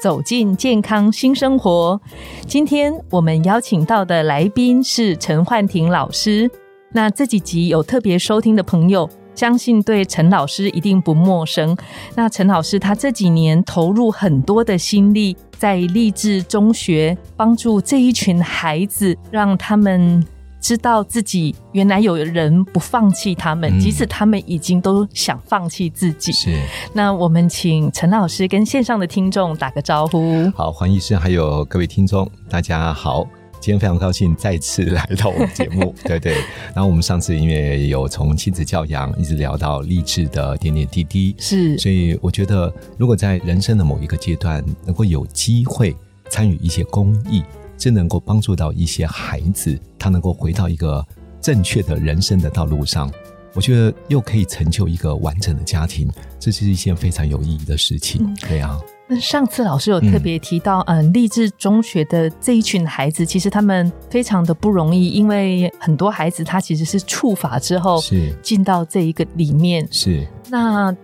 走进健康新生活。今天我们邀请到的来宾是陈焕婷老师。那这几集有特别收听的朋友，相信对陈老师一定不陌生。那陈老师他这几年投入很多的心力，在励志中学帮助这一群孩子，让他们。知道自己原来有人不放弃他们，即使他们已经都想放弃自己。是，那我们请陈老师跟线上的听众打个招呼。好，黄医师还有各位听众，大家好，今天非常高兴再次来到我们节目，对对。然后我们上次因为有从亲子教养一直聊到励志的点点滴滴，是，所以我觉得如果在人生的某一个阶段能够有机会参与一些公益。真能够帮助到一些孩子，他能够回到一个正确的人生的道路上。我觉得又可以成就一个完整的家庭，这是一件非常有意义的事情。对啊，那上次老师有特别提到，嗯，励志中学的这一群孩子，其实他们非常的不容易，因为很多孩子他其实是触法之后是进到这一个里面，是那。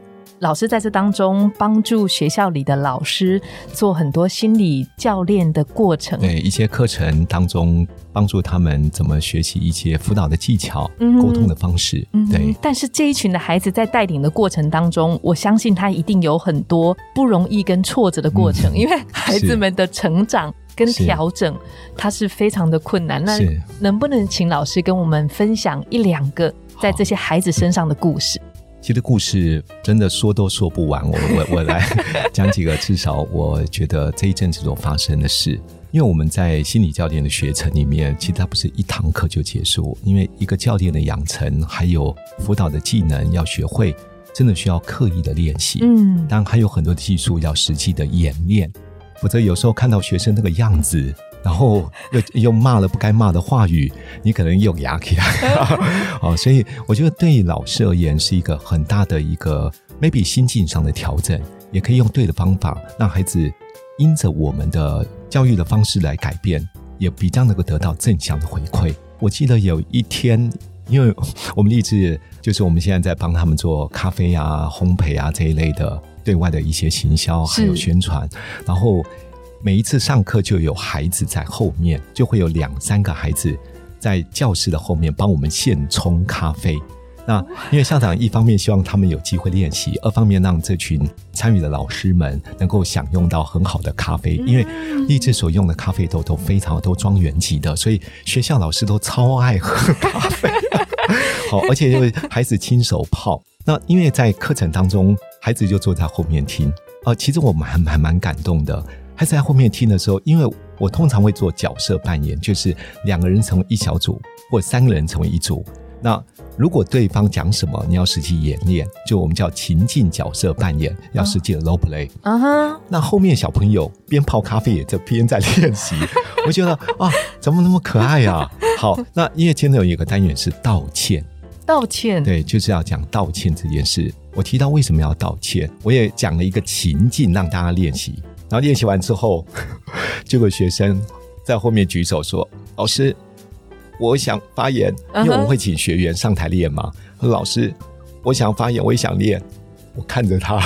老师在这当中帮助学校里的老师做很多心理教练的过程，对一些课程当中帮助他们怎么学习一些辅导的技巧、沟通的方式。对，但是这一群的孩子在带领的过程当中，我相信他一定有很多不容易跟挫折的过程，因为孩子们的成长跟调整，他是非常的困难。那能不能请老师跟我们分享一两个在这些孩子身上的故事？其实故事真的说都说不完，我我我来 讲几个，至少我觉得这一阵子所发生的事。因为我们在心理教练的学程里面，其实它不是一堂课就结束，因为一个教练的养成，还有辅导的技能要学会，真的需要刻意的练习。嗯，当然还有很多技术要实际的演练，否则有时候看到学生那个样子。然后又又骂了不该骂的话语，你可能又牙起来，哦，所以我觉得对老师而言是一个很大的一个 maybe 心境上的调整，也可以用对的方法让孩子因着我们的教育的方式来改变，也比较能够得到正向的回馈。我记得有一天，因为我们立志就是我们现在在帮他们做咖啡啊、烘焙啊这一类的对外的一些行销还有宣传，然后。每一次上课就有孩子在后面，就会有两三个孩子在教室的后面帮我们现冲咖啡。那因为校长一方面希望他们有机会练习，二方面让这群参与的老师们能够享用到很好的咖啡。因为励志所用的咖啡豆都非常都庄园级的，所以学校老师都超爱喝咖啡。好，而且就是孩子亲手泡。那因为在课程当中，孩子就坐在后面听。呃，其实我们还还蛮感动的。还在后面听的时候，因为我通常会做角色扮演，就是两个人成为一小组，或三个人成为一组。那如果对方讲什么，你要实际演练，就我们叫情境角色扮演，要实际的 role play。啊哈。那后面小朋友边泡咖啡也在边在练习，我觉得啊，怎么那么可爱呀？好，那因为今天有一个单元是道歉，道歉，对，就是要讲道歉这件事。我提到为什么要道歉，我也讲了一个情境让大家练习。然后练习完之后，就有学生在后面举手说：“老师，我想发言，因为我们会请学员上台练嘛。”老师，我想发言，我也想练。我看着他，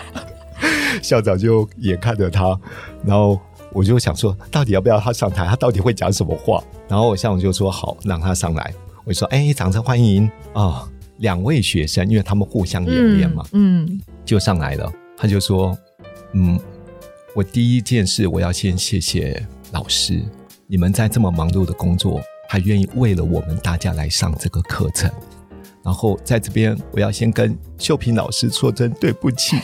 校长就也看着他，然后我就想说，到底要不要他上台？他到底会讲什么话？然后校长就说：“好，让他上来。”我说：“哎，掌声欢迎啊！两位学生，因为他们互相演练嘛，嗯，就上来了。他就说：嗯。”我第一件事，我要先谢谢老师，你们在这么忙碌的工作，还愿意为了我们大家来上这个课程。然后在这边，我要先跟秀萍老师说声对不起，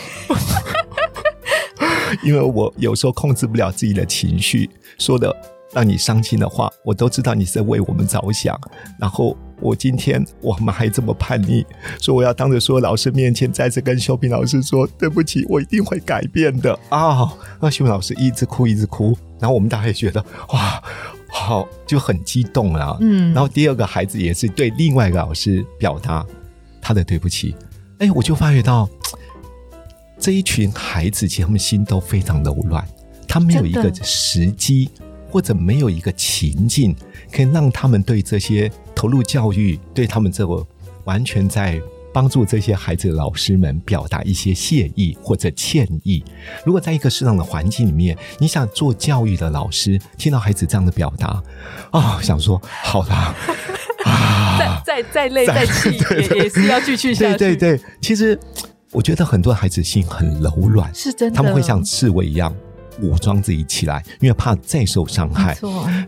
因为我有时候控制不了自己的情绪，说的让你伤心的话，我都知道你是为我们着想。然后我今天我们还这么叛逆，说我要当着所有老师面前再次跟秀平老师说对不起，我一定会改变的啊！那秀平老师一直哭一直哭，然后我们大家也觉得哇，好就很激动啊。嗯，然后第二个孩子也是对另外一个老师表达他的对不起。哎，我就发觉到这一群孩子其实他们心都非常柔软，他没有一个时机或者没有一个情境可以让他们对这些。投入教育，对他们这个完全在帮助这些孩子老师们表达一些谢意或者歉意。如果在一个适当的环境里面，你想做教育的老师，听到孩子这样的表达，啊，想说好啦，啊，再再再累再气也也是要继续下去。对对对，其实我觉得很多孩子心很柔软，是真的，他们会像刺猬一样。武装自己起来，因为怕再受伤害。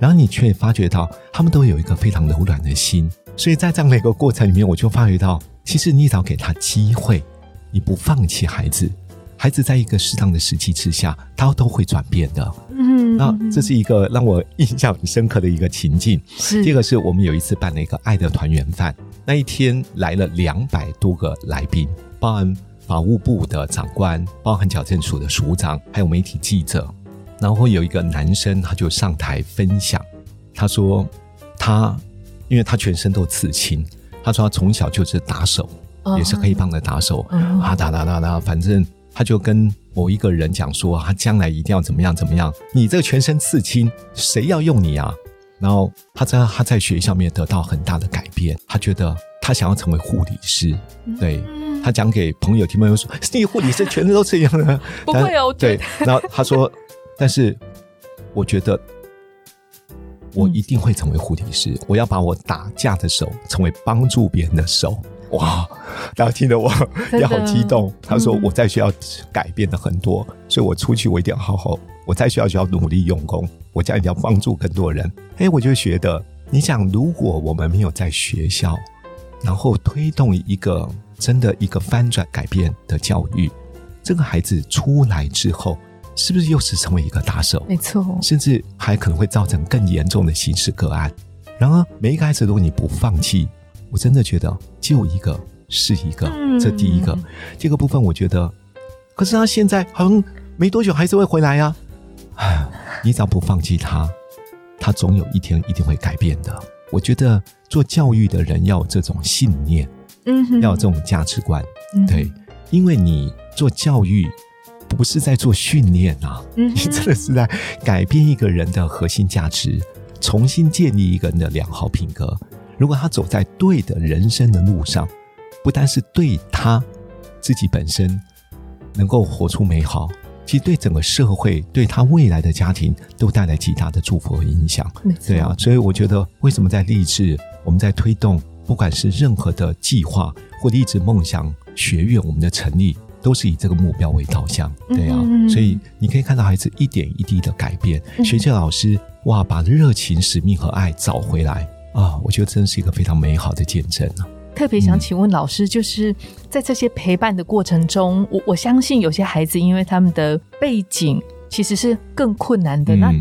然后你却发觉到，他们都有一个非常柔软的心。所以在这样的一个过程里面，我就发觉到，其实你只要给他机会，你不放弃孩子，孩子在一个适当的时机之下，他都会转变的。嗯，那这是一个让我印象很深刻的一个情境。是，第二个是我们有一次办了一个爱的团圆饭，那一天来了两百多个来宾，包含。法务部的长官，包含矫正署的署长，还有媒体记者，然后有一个男生，他就上台分享。他说，他因为他全身都刺青，他说他从小就是打手，也是黑帮的打手啊，打打打打，反正他就跟某一个人讲说，他将来一定要怎么样怎么样。你这个全身刺青，谁要用你啊？然后他在他在学校面得到很大的改变，他觉得他想要成为护理师，对。他讲给朋友听，朋友说：“ 你护理师全都都这样的。”不会哦，对。然后他说：“ 但是我觉得我一定会成为护理师，我要把我打架的手成为帮助别人的手。”哇！然后听得我也好激动。他说：“我在学校改变了很多，所以我出去我一定要好好。我在学校就要努力用功，我将一定要帮助更多人。”哎，我就觉得，你想，如果我们没有在学校，然后推动一个。真的一个翻转改变的教育，这个孩子出来之后，是不是又是成为一个打手？没错，甚至还可能会造成更严重的刑事个案。然而，每一个孩子，如果你不放弃，我真的觉得就一个是一个。这第一个，这个部分我觉得，可是他现在好像没多久还是会回来呀。唉，你只要不放弃他，他总有一天一定会改变的。我觉得做教育的人要有这种信念。嗯，要有这种价值观，对，因为你做教育不是在做训练啊，你真的是在改变一个人的核心价值，重新建立一个人的良好品格。如果他走在对的人生的路上，不单是对他自己本身能够活出美好，其实对整个社会、对他未来的家庭都带来极大的祝福和影响。对啊，所以我觉得，为什么在励志，我们在推动。不管是任何的计划或励志梦想学院，我们的成立都是以这个目标为导向，对啊，所以你可以看到孩子一点一滴的改变，学校老师哇，把热情、使命和爱找回来啊，我觉得真是一个非常美好的见证啊。特别想请问老师，就是在这些陪伴的过程中，我我相信有些孩子因为他们的背景其实是更困难的，那。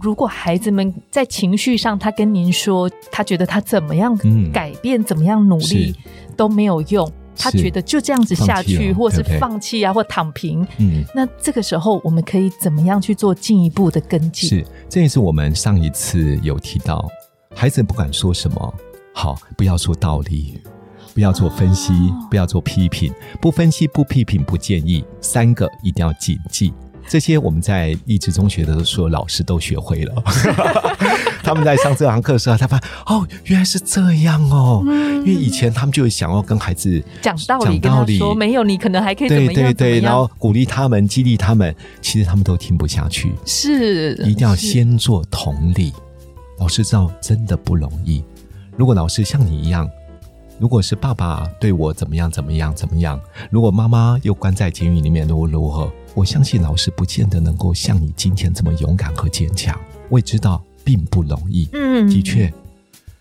如果孩子们在情绪上，他跟您说，他觉得他怎么样改变、怎么样努力都没有用，他觉得就这样子下去，或是放弃啊，或躺平。嗯，那这个时候我们可以怎么样去做进一步的跟进？是，这也是我们上一次有提到，孩子不管说什么，好，不要说道理，不要做分析，不要做批评，不分析、不批评、不建议，三个一定要谨记。这些我们在益智中学的时候，老师都学会了。他们在上这堂课的时候，他发现哦，原来是这样哦。因为以前他们就想要跟孩子讲道理，讲道理说没有你可能还可以对对对，然后鼓励他们，激励他们，其实他们都听不下去。是，一定要先做同理。老师知道真的不容易。如果老师像你一样，如果是爸爸对我怎么样怎么样怎么样，如果妈妈又关在监狱里面，如何如何？我相信老师不见得能够像你今天这么勇敢和坚强。我也知道并不容易。嗯，的确，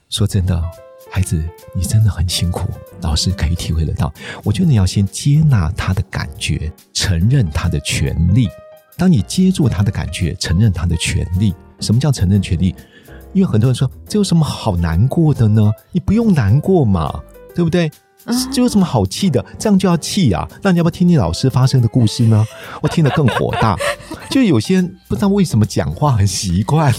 说真的，孩子，你真的很辛苦。老师可以体会得到。我觉得你要先接纳他的感觉，承认他的权利。当你接住他的感觉，承认他的权利，什么叫承认权利？因为很多人说这有什么好难过的呢？你不用难过嘛，对不对？这有什么好气的？这样就要气啊？那你要不要听听老师发生的故事呢？我听得更火大。就有些人不知道为什么讲话很习惯，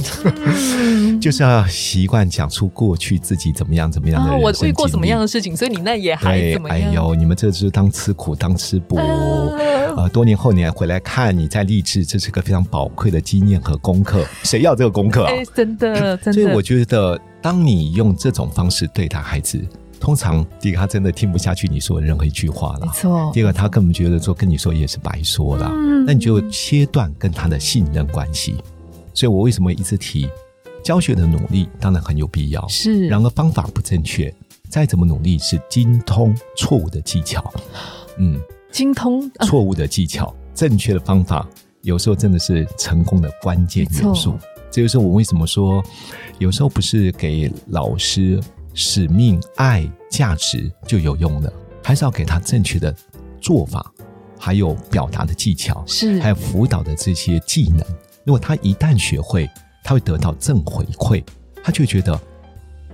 就是要习惯讲出过去自己怎么样怎么样的人我生经历遇过什么样的事情，所以你那也还对怎，么样？哎呦，你们这是当吃苦当吃补。呃，多年后你还回来看，你在励志，这是个非常宝贵的经验和功课。谁要这个功课啊？哎，真的真的，所以我觉得，当你用这种方式对待孩子，通常第一个他真的听不下去你说的任何一句话了没。错，第二个，他根本觉得说跟你说也是白说了，嗯那你就切断跟他的信任关系。所以我为什么一直提教学的努力，当然很有必要。是然而方法不正确，再怎么努力是精通错误的技巧。嗯，精通呃错误的技巧，正确的方法，有时候真的是成功的关键元素错。这就是我为什么说，有时候不是给老师使命、爱、价值就有用了，还是要给他正确的做法，还有表达的技巧，是还有辅导的这些技能。如果他一旦学会，他会得到正回馈，他就会觉得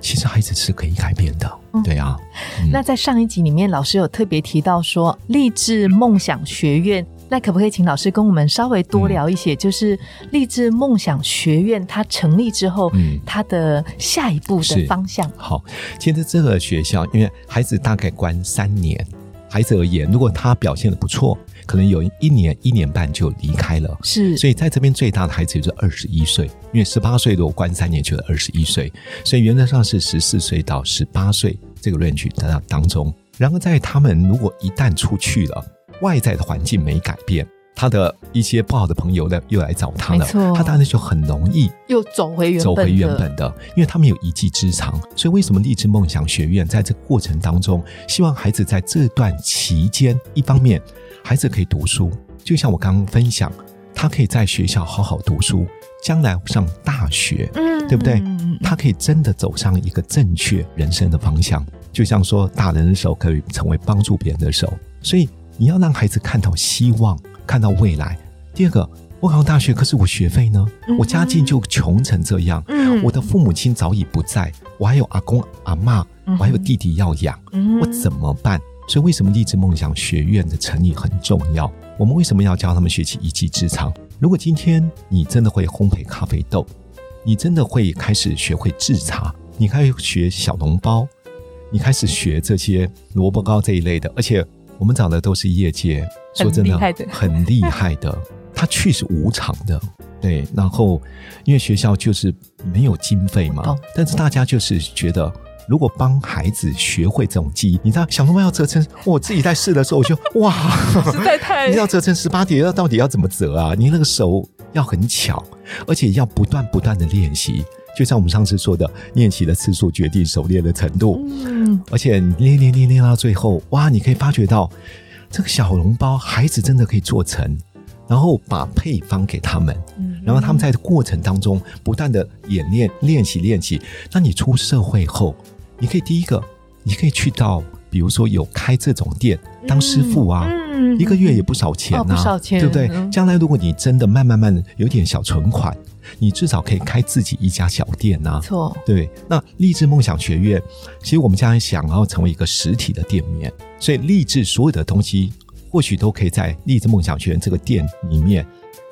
其实孩子是可以改变的。嗯对啊，嗯那在上一集里面，老师有特别提到说励志梦想学院，那可不可以请老师跟我们稍微多聊一些？就是励志梦想学院它成立之后，嗯它的下一步的方向。好，其实这个学校，因为孩子大概关三年，孩子而言，如果他表现的不错，可能有一年、一年半就离开了。是，所以在这边最大的孩子就是二十一岁，因为十八岁如果关三年就是二十一岁，所以原则上是十四岁到十八岁这个 range 当当中。然而在他们如果一旦出去了，外在的环境没改变，他的一些不好的朋友呢又来找他了他当然就很容易又走回原本走回原本的，因为他们有一技之长。所以为什么励志梦想学院在这个过程当中，希望孩子在这段期间，一方面孩子可以读书，就像我刚刚分享，他可以在学校好好读书，将来上大学，嗯对不对他可以真的走上一个正确人生的方向。就像说，大人的手可以成为帮助别人的手，所以你要让孩子看到希望，看到未来。第二个，我考上大学，可是我学费呢？嗯我家境就穷成这样，嗯我的父母亲早已不在，我还有阿公阿妈，嗯我还有弟弟要养，嗯我怎么办？所以为什么励志梦想学院的成立很重要？我们为什么要教他们学习一技之长？如果今天你真的会烘焙咖啡豆，你真的会开始学会制茶，你开始学小笼包，你开始学这些萝卜糕这一类的，而且我们找的都是业界说真的很厉害的很厉害的，它去是无偿的。对，然后因为学校就是没有经费嘛懂，但是大家就是觉得，如果帮孩子学会这种技艺，你知道小笼包要折成，我自己在试的时候，我就 哇，实在太你要折成十八点，要到底要怎么折啊？你那个手要很巧，而且要不断不断的练习。就像我们上次说的，练习的次数决定熟练的程度。嗯而且你练练练练到最后，哇，你可以发觉到这个小笼包，孩子真的可以做成，然后把配方给他们，嗯然后他们在过程当中不断的演练、练习、练习。那你出社会后，你可以第一个，你可以去到，比如说有开这种店当师傅啊，嗯一个月也不少钱哦呐、不少钱对不对？嗯将来如果你真的慢慢慢有点小存款，你至少可以开自己一家小店呐、错，对，那励志梦想学院，其实我们将来想要成为一个实体的店面，所以励志所有的东西，或许都可以在励志梦想学院这个店里面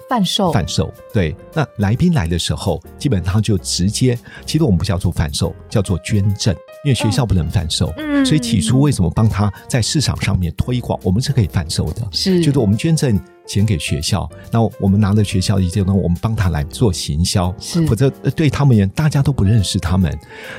贩售。贩售。对，那来宾来的时候，基本上就直接，其实我们不叫做贩售，叫做捐赠，因为学校不能贩售，嗯。所以起初为什么帮他在市场上面推广，我们是可以贩售的，是。就是我们捐赠钱给学校，那我们拿了学校的一些东西，我们帮他来做行销，否则呃对他们而言，大家都不认识他们，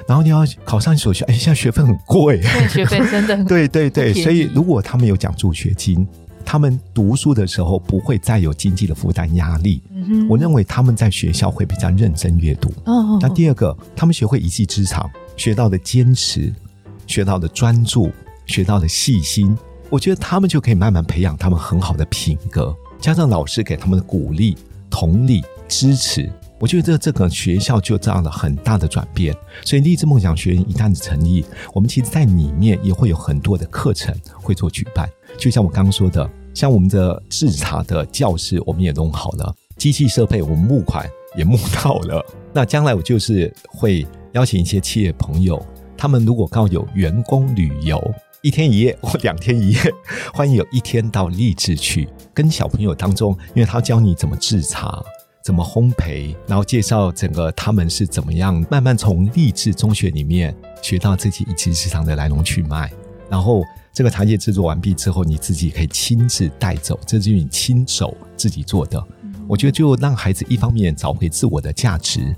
然后你要考上一所学，哎，现在学费很贵，对学费真的很 对对对，所以如果他们有奖助学金，他们读书的时候不会再有经济的负担压力。我认为他们在学校会比较认真阅读。哦。那第二个，他们学会一技之长，学到的坚持，学到的专注，学到的细心，我觉得他们就可以慢慢培养他们很好的品格，加上老师给他们的鼓励、同理、支持。我觉得这这个学校就这样的很大的转变，所以励志梦想学院一旦成立，我们其实在里面也会有很多的课程会做举办。就像我刚刚说的，像我们的制茶的教室，我们也弄好了，机器设备我们募款也募到了。那将来我就是会邀请一些企业朋友，他们如果刚好有员工旅游一天一夜或两天一夜，欢迎有一天到励志去跟小朋友当中，因为他教你怎么制茶。怎么烘焙，然后介绍整个他们是怎么样慢慢从励志中学里面学到自己一级市场的来龙去脉，然后这个茶叶制作完毕之后，你自己可以亲自带走，这是你亲手自己做的。我觉得就让孩子一方面找回自我的价值，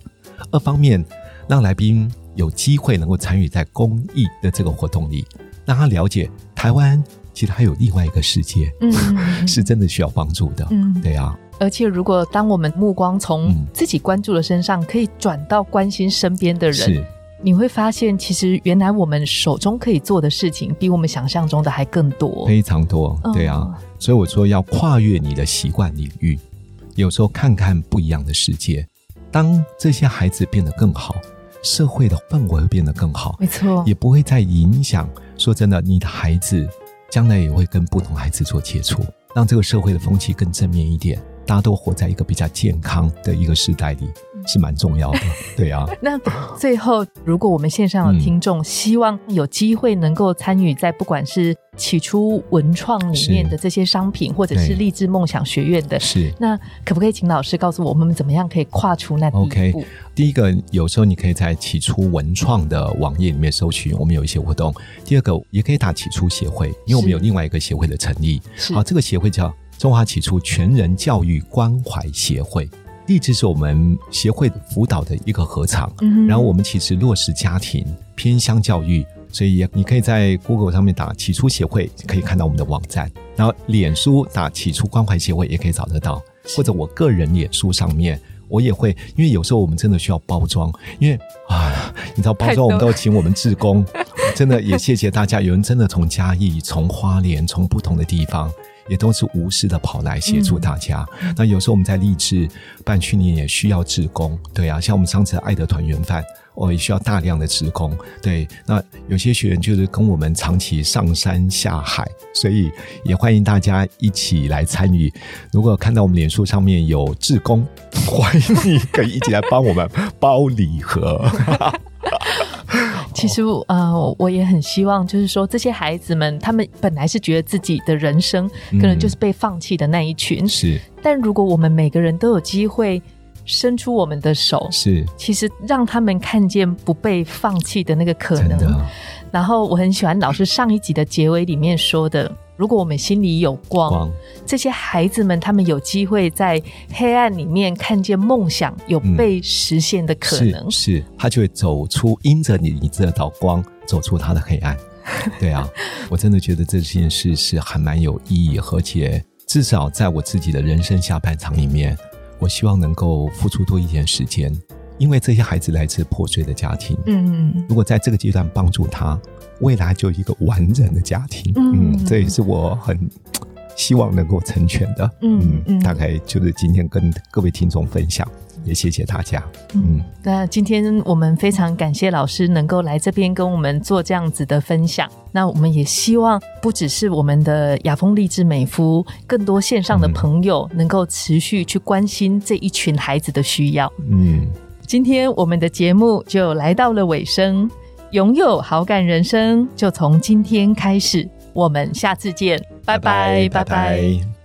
二方面让来宾有机会能够参与在公益的这个活动里，让他了解台湾其实还有另外一个世界，嗯，是真的需要帮助的，嗯，对啊。而且，如果当我们目光从自己关注的身上，可以转到关心身边的人，你会发现，其实原来我们手中可以做的事情，比我们想象中的还更多，非常多。对啊，所以我说要跨越你的习惯领域，有时候看看不一样的世界。当这些孩子变得更好，社会的氛围会变得更好，没错，也不会再影响。说真的，你的孩子将来也会跟不同孩子做接触，让这个社会的风气更正面一点。大家都活在一个比较健康的一个时代里，是蛮重要的，对啊。那最后，如果我们线上的听众希望有机会能够参与在不管是起初文创里面的这些商品，或者是励志梦想学院的，是那可不可以请老师告诉我们怎么样可以跨出那第一步？第一个，有时候你可以在起初文创的网页里面搜寻，我们有一些活动。第二个，也可以打起初协会，因为我们有另外一个协会的成立，好，这个协会叫。中华起初全人教育关怀协会，励志是我们协会辅导的一个合场。然后我们其实落实家庭偏乡教育，所以你可以在 Google 上面打起初协会，可以看到我们的网站。然后脸书打起初关怀协会也可以找得到，或者我个人脸书上面，我也会，因为有时候我们真的需要包装，因为啊，你知道包装我们都请我们志工，真的也谢谢大家，有人真的从嘉义、从花莲、从不同的地方。也都是无私的跑来协助大家。那有时候我们在励志办训练也需要志工，对啊，像我们上次爱的团圆饭，我也需要大量的职工。对，那有些学员就是跟我们长期上山下海，所以也欢迎大家一起来参与。如果看到我们脸书上面有志工，欢迎你可以一起来帮我们包礼盒。其实，呃，我也很希望，就是说，这些孩子们，他们本来是觉得自己的人生可能就是被放弃的那一群，是。但如果我们每个人都有机会伸出我们的手，是，其实让他们看见不被放弃的那个可能。然后，我很喜欢老师上一集的结尾里面说的。如果我们心里有光，这些孩子们他们有机会在黑暗里面看见梦想有被实现的可能，是他就会走出，因着你你这道光走出他的黑暗。对啊，我真的觉得这件事是还蛮有意义，而且至少在我自己的人生下半场里面，我希望能够付出多一点时间，因为这些孩子来自破碎的家庭，嗯，如果在这个阶段帮助他。未来就一个完整的家庭，嗯，这也是我很希望能够成全的，嗯嗯，大概就是今天跟各位听众分享，也谢谢大家，嗯，那今天我们非常感谢老师能够来这边跟我们做这样子的分享，那我们也希望不只是我们的雅风励志美肤，更多线上的朋友能够持续去关心这一群孩子的需要，嗯，今天我们的节目就来到了尾声。拥有好感人生，就从今天开始。我们下次见，拜拜，拜拜。